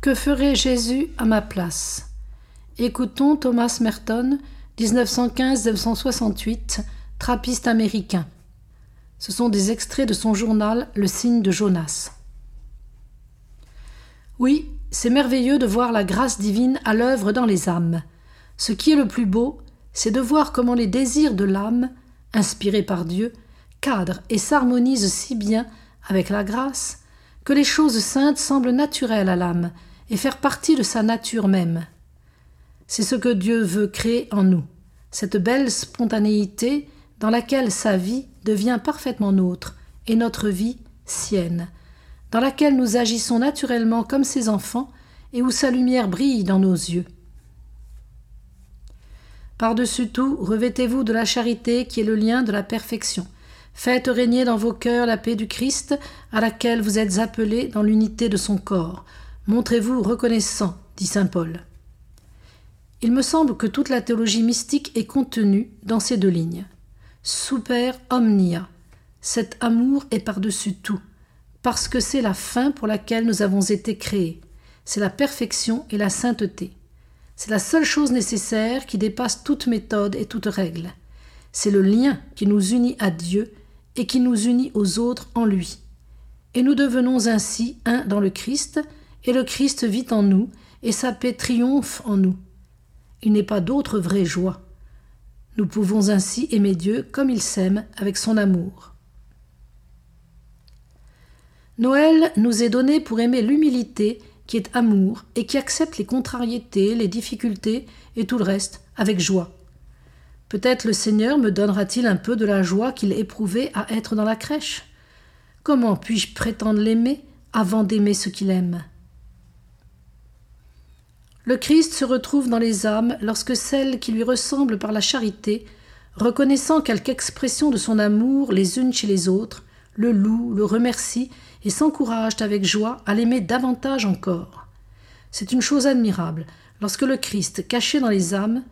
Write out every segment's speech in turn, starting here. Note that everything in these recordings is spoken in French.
Que ferait Jésus à ma place? Écoutons Thomas Merton, 1915-1968, trappiste américain. Ce sont des extraits de son journal Le signe de Jonas. Oui, c'est merveilleux de voir la grâce divine à l'œuvre dans les âmes. Ce qui est le plus beau, c'est de voir comment les désirs de l'âme, inspirés par Dieu, cadrent et s'harmonisent si bien avec la grâce que les choses saintes semblent naturelles à l'âme et faire partie de sa nature même. C'est ce que Dieu veut créer en nous, cette belle spontanéité dans laquelle sa vie devient parfaitement nôtre et notre vie sienne, dans laquelle nous agissons naturellement comme ses enfants et où sa lumière brille dans nos yeux. Par-dessus tout, revêtez-vous de la charité qui est le lien de la perfection. Faites régner dans vos cœurs la paix du Christ, à laquelle vous êtes appelés dans l'unité de son corps. Montrez-vous reconnaissant, dit saint Paul. Il me semble que toute la théologie mystique est contenue dans ces deux lignes. Super omnia. Cet amour est par-dessus tout, parce que c'est la fin pour laquelle nous avons été créés. C'est la perfection et la sainteté. C'est la seule chose nécessaire qui dépasse toute méthode et toute règle. C'est le lien qui nous unit à Dieu et qui nous unit aux autres en lui. Et nous devenons ainsi un dans le Christ, et le Christ vit en nous, et sa paix triomphe en nous. Il n'est pas d'autre vraie joie. Nous pouvons ainsi aimer Dieu comme il s'aime avec son amour. Noël nous est donné pour aimer l'humilité qui est amour et qui accepte les contrariétés, les difficultés et tout le reste avec joie. Peut-être le Seigneur me donnera-t-il un peu de la joie qu'il éprouvait à être dans la crèche. Comment puis-je prétendre l'aimer avant d'aimer ce qu'il aime? Le Christ se retrouve dans les âmes lorsque celles qui lui ressemblent par la charité, reconnaissant quelque expression de son amour les unes chez les autres, le louent, le remercient et s'encouragent avec joie à l'aimer davantage encore. C'est une chose admirable lorsque le Christ, caché dans les âmes,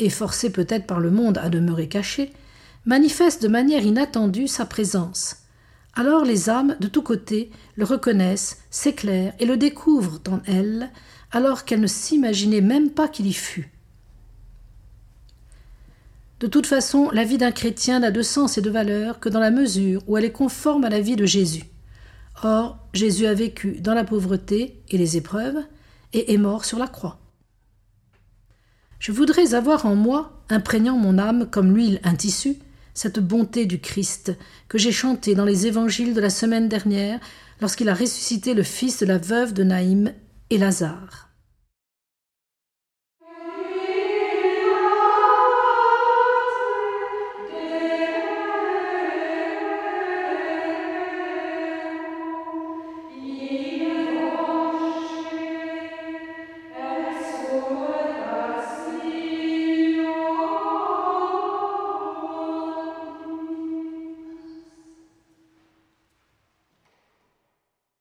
et forcé peut-être par le monde à demeurer caché, manifeste de manière inattendue sa présence. Alors les âmes, de tous côtés, le reconnaissent, s'éclairent et le découvrent en elles, alors qu'elles ne s'imaginaient même pas qu'il y fût. De toute façon, la vie d'un chrétien n'a de sens et de valeur que dans la mesure où elle est conforme à la vie de Jésus. Or, Jésus a vécu dans la pauvreté et les épreuves, et est mort sur la croix. Je voudrais avoir en moi, imprégnant mon âme comme l'huile un tissu, cette bonté du Christ que j'ai chanté dans les évangiles de la semaine dernière lorsqu'il a ressuscité le fils de la veuve de Naïm et Lazare.